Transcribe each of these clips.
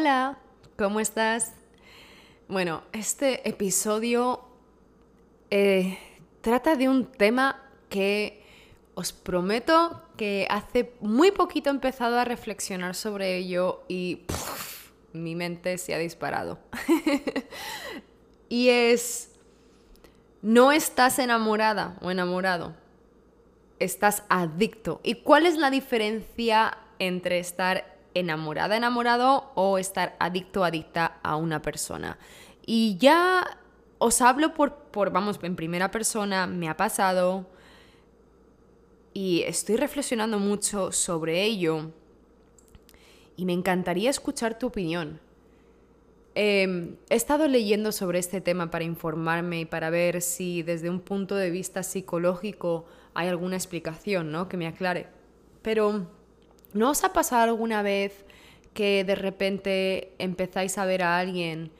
Hola, ¿cómo estás? Bueno, este episodio eh, trata de un tema que os prometo que hace muy poquito he empezado a reflexionar sobre ello y mi mente se ha disparado. y es, no estás enamorada o enamorado, estás adicto. ¿Y cuál es la diferencia entre estar enamorada, enamorado o estar adicto, adicta a una persona? Y ya os hablo por, por, vamos, en primera persona, me ha pasado y estoy reflexionando mucho sobre ello y me encantaría escuchar tu opinión. Em, he estado leyendo sobre este tema para informarme y para ver si desde un punto de vista psicológico hay alguna explicación, ¿no? Que me aclare. Pero, ¿no os ha pasado alguna vez que de repente empezáis a ver a alguien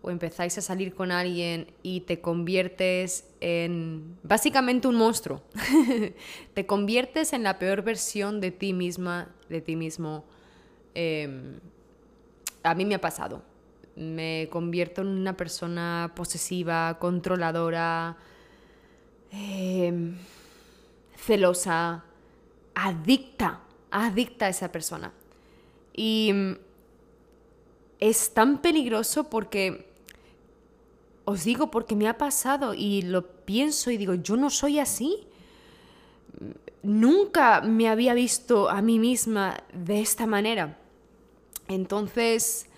o empezáis a salir con alguien y te conviertes en básicamente un monstruo? te conviertes en la peor versión de ti misma, de ti mismo. Em, a mí me ha pasado me convierto en una persona posesiva, controladora, em, celosa, adicta, adicta a esa persona. Y mm, es tan peligroso porque, os digo, porque me ha pasado y lo pienso y digo, yo no soy así. Nunca me había visto a mí misma de esta manera. Entonces,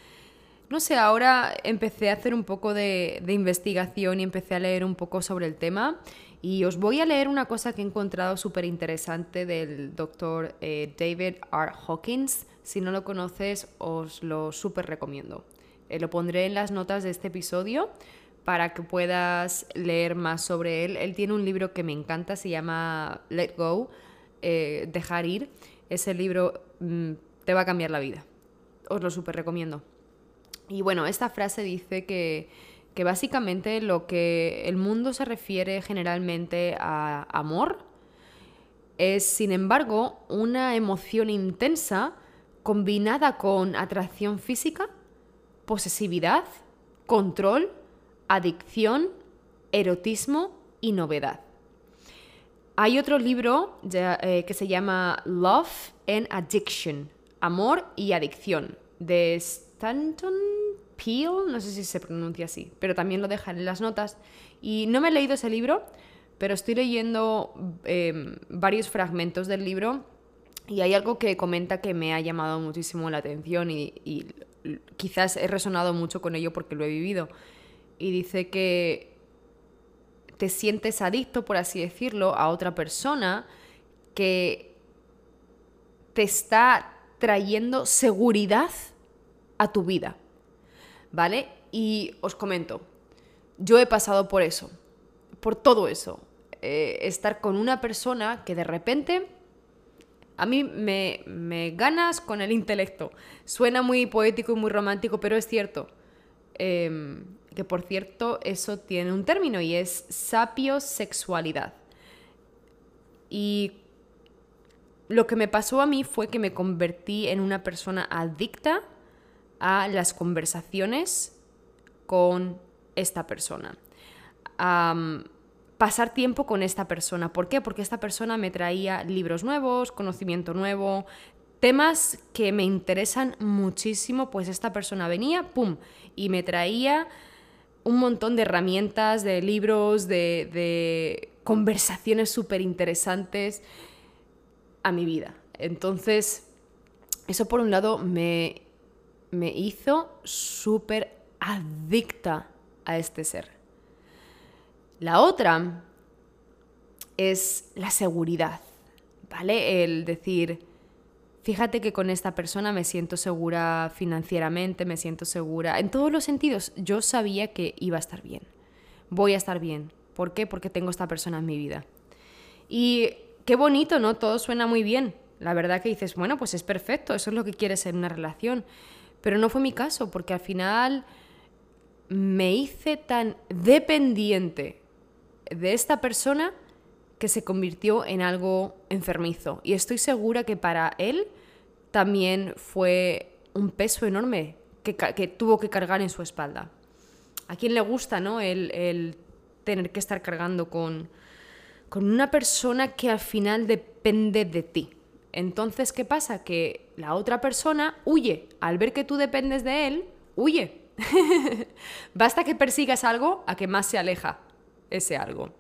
no sé, ahora empecé a hacer un poco de, investigación y empecé a leer un poco sobre el tema. Y os voy a leer una cosa que he encontrado súper interesante del doctor eh, David R. Hawkins. Si no lo conoces, os lo súper recomiendo. Eh, lo pondré en las notas de este episodio para que puedas leer más sobre él. Él tiene un libro que me encanta, se llama Let Go, eh, Dejar Ir. Ese libro mm, te va a cambiar la vida. Os lo súper recomiendo. Y bueno, esta frase dice que, básicamente lo que el mundo se refiere generalmente a amor es, sin embargo, una emoción intensa combinada con atracción física, posesividad, control, adicción, erotismo y novedad. Hay otro libro eh, que se llama Love and Addiction, Amor y Adicción, de Stanton Peel, no sé si se pronuncia así, pero también lo dejan en las notas. Y no me he leído ese libro, pero estoy leyendo em, varios fragmentos del libro y hay algo que comenta que me ha llamado muchísimo la atención y, y quizás he resonado mucho con ello porque lo he vivido. Y dice que te sientes adicto, por así decirlo, a otra persona que te está trayendo seguridad a tu vida. ¿Vale? Y os comento, yo he pasado por eso, por todo eso. Eh, estar con una persona que de repente a mí me, me, ganas con el intelecto. Suena muy poético y muy romántico, pero es cierto. Em, que por cierto, eso tiene un término y es sapiosexualidad. Y lo que me pasó a mí fue que me convertí en una persona adicta a las conversaciones con esta persona. pasar tiempo con esta persona. ¿Por qué? Porque esta persona me traía libros nuevos, conocimiento nuevo, temas que me interesan muchísimo, pues esta persona venía, ¡pum! Y me traía un montón de herramientas, de libros, de, de conversaciones súper interesantes a mi vida. Entonces, eso por un lado me me hizo súper adicta a este ser. La otra es la seguridad, ¿vale? El decir, fíjate que con esta persona me siento segura financieramente, me siento segura, en todos los sentidos, yo sabía que iba a estar bien, voy a estar bien. ¿Por qué? Porque tengo esta persona en mi vida. Y qué bonito, ¿no? Todo suena muy bien. La verdad que dices, bueno, pues es perfecto, eso es lo que quieres en una relación. Pero no fue mi caso, porque al final me hice tan dependiente de esta persona que se convirtió en algo enfermizo. Y estoy segura que para él también fue un peso enorme que, que, tuvo que cargar en su espalda. ¿A quién le gusta, no? El, el tener que estar cargando con, con una persona que al final depende de ti. Entonces, ¿qué pasa? Que la otra persona huye. Al ver que tú dependes de él, huye. Basta que persigas algo a que más se aleja ese algo.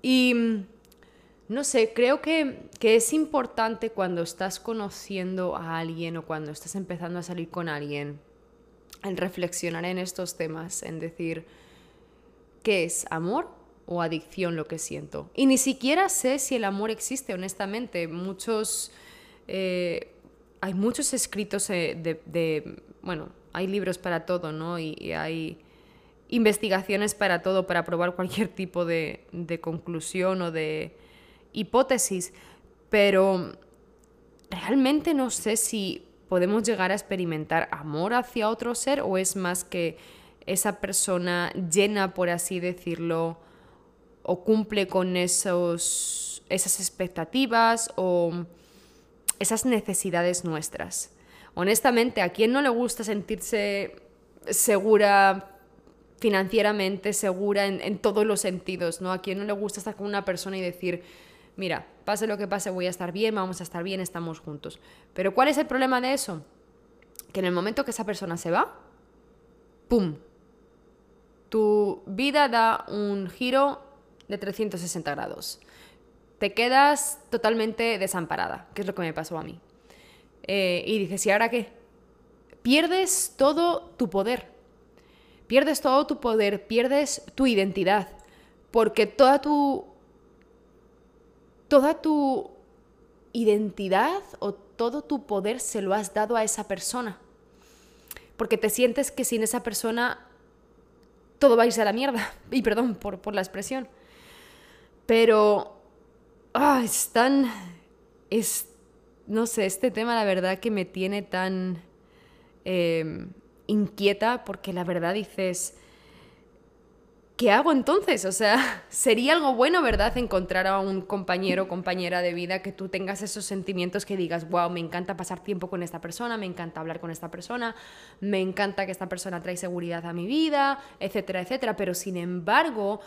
Y no sé, creo que, que, es importante cuando estás conociendo a alguien o cuando estás empezando a salir con alguien, el reflexionar en estos temas, en decir, ¿qué es amor o adicción lo que siento? Y ni siquiera sé si el amor existe, honestamente. Muchos... Eh, hay muchos escritos eh, de, Bueno, hay libros para todo, ¿no? y hay investigaciones para todo, para probar cualquier tipo de, conclusión o de hipótesis, pero realmente no sé si podemos llegar a experimentar amor hacia otro ser o es más que esa persona llena, por así decirlo, o cumple con esos, esas expectativas o esas necesidades nuestras. Honestamente, ¿a quién no le gusta sentirse segura financieramente segura en, todos los sentidos, ¿no? A quien no le gusta estar con una persona y decir, mira, pase lo que pase, voy a estar bien, vamos a estar bien, estamos juntos. Pero ¿cuál es el problema de eso? Que en el momento que esa persona se va, ¡pum! Tu vida da un giro de 360 grados. Te quedas totalmente desamparada, que es lo que me pasó a mí. Eh, y dices, ¿y ahora qué? Pierdes todo tu poder Pierdes todo tu poder, pierdes tu identidad, porque toda tu toda tu identidad o todo tu poder se lo has dado a esa persona. Porque te sientes que sin esa persona todo va a irse a la mierda. Y perdón por, por la expresión. Pero ah, es tan... Es, no sé, este tema la verdad que me tiene tan... Em, inquieta porque la verdad dices, ¿qué hago entonces? O sea, sería algo bueno, ¿verdad? Encontrar a un compañero o compañera de vida que tú tengas esos sentimientos que digas, wow, me encanta pasar tiempo con esta persona, me encanta hablar con esta persona, me encanta que esta persona trae seguridad a mi vida, etcétera, etcétera. Pero sin embargo,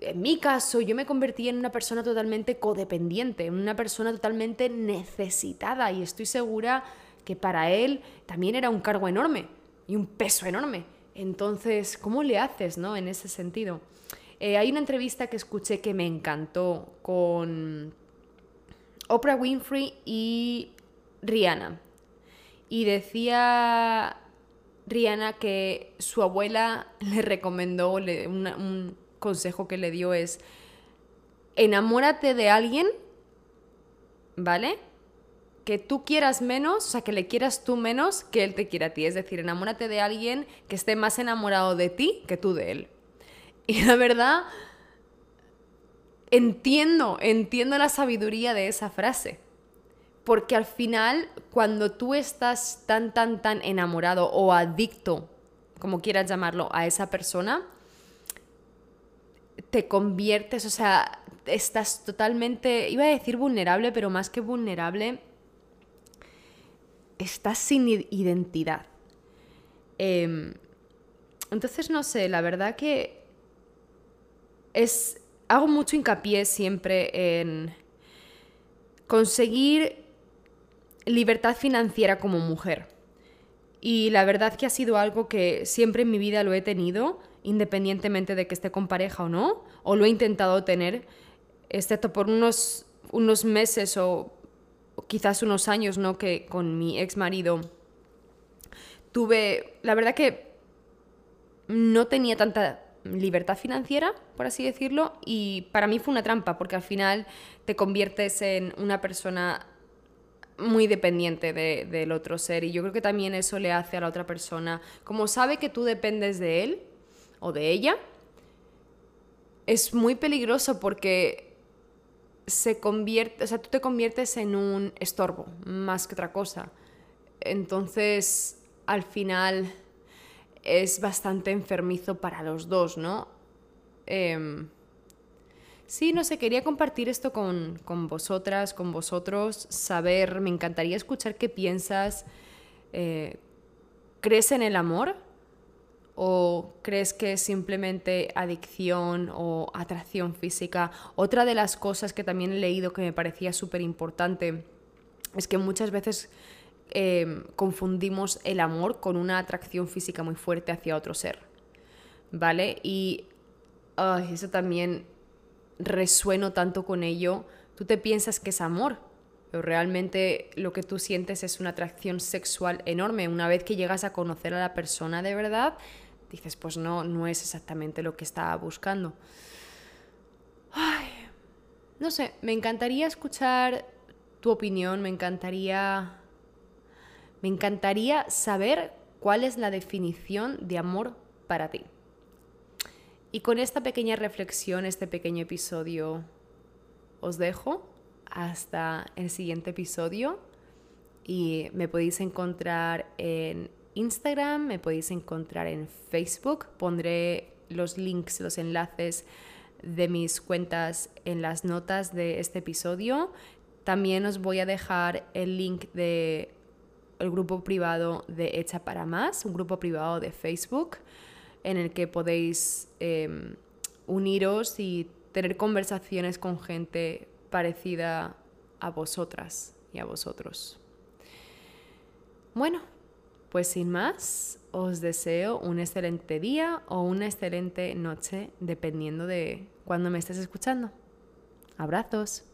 en mi caso, yo me convertí en una persona totalmente codependiente, en una persona totalmente necesitada y estoy segura que para él también era un cargo enorme y un peso enorme. Entonces, ¿cómo le haces, no? En ese sentido. Eh, hay una entrevista que escuché que me encantó con Oprah Winfrey y Rihanna. Y decía Rihanna que su abuela le recomendó, un consejo que le dio es, enamórate de alguien, ¿vale? que tú quieras menos, o sea, que le quieras tú menos que él te quiera a ti. Es decir, enamórate de alguien que esté más enamorado de ti que tú de él. Y la verdad, entiendo, entiendo la sabiduría de esa frase. Porque al final, cuando tú estás tan, tan, tan enamorado o adicto, como quieras llamarlo, a esa persona, te conviertes, o sea, estás totalmente, iba a decir vulnerable, pero más que vulnerable, estás sin identidad. Em, entonces, no sé, la verdad que es. Hago mucho hincapié siempre en conseguir libertad financiera como mujer. Y la verdad que ha sido algo que siempre en mi vida lo he tenido, independientemente de que esté con pareja o no, o lo he intentado tener, excepto por unos, unos meses o quizás unos años, ¿no? Que con mi ex marido tuve, la verdad que no tenía tanta libertad financiera, por así decirlo, y para mí fue una trampa, porque al final te conviertes en una persona muy dependiente del otro ser, y yo creo que también eso le hace a la otra persona, como sabe que tú dependes de él o de ella, es muy peligroso porque se convierte, o sea, tú te conviertes en un estorbo más que otra cosa. Entonces, al final es bastante enfermizo para los dos, ¿no? Em, sí, no sé, quería compartir esto con, con, vosotras, con vosotros, saber, me encantaría escuchar qué piensas, eh, ¿Crees en el amor? ¿O crees que es simplemente adicción o atracción física? Otra de las cosas que también he leído que me parecía súper importante es que muchas veces eh, confundimos el amor con una atracción física muy fuerte hacia otro ser. ¿Vale? Y eso también resueno tanto con ello. Tú te piensas que es amor, pero realmente lo que tú sientes es una atracción sexual enorme. Una vez que llegas a conocer a la persona de verdad, dices, pues no, no es exactamente lo que estaba buscando. no sé, me encantaría escuchar tu opinión, me encantaría. Me encantaría saber cuál es la definición de amor para ti. Y con esta pequeña reflexión, este pequeño episodio, os dejo hasta el siguiente episodio. Y me podéis encontrar en Instagram, me podéis encontrar en Facebook. Pondré los links, los enlaces de mis cuentas en las notas de este episodio. También os voy a dejar el link de el grupo privado de Hecha para Más, un grupo privado de Facebook en el que podéis em, uniros y tener conversaciones con gente parecida a vosotras y a vosotros. Bueno, pues sin más, os deseo un excelente día o una excelente noche, dependiendo de cuándo me estés escuchando. Abrazos.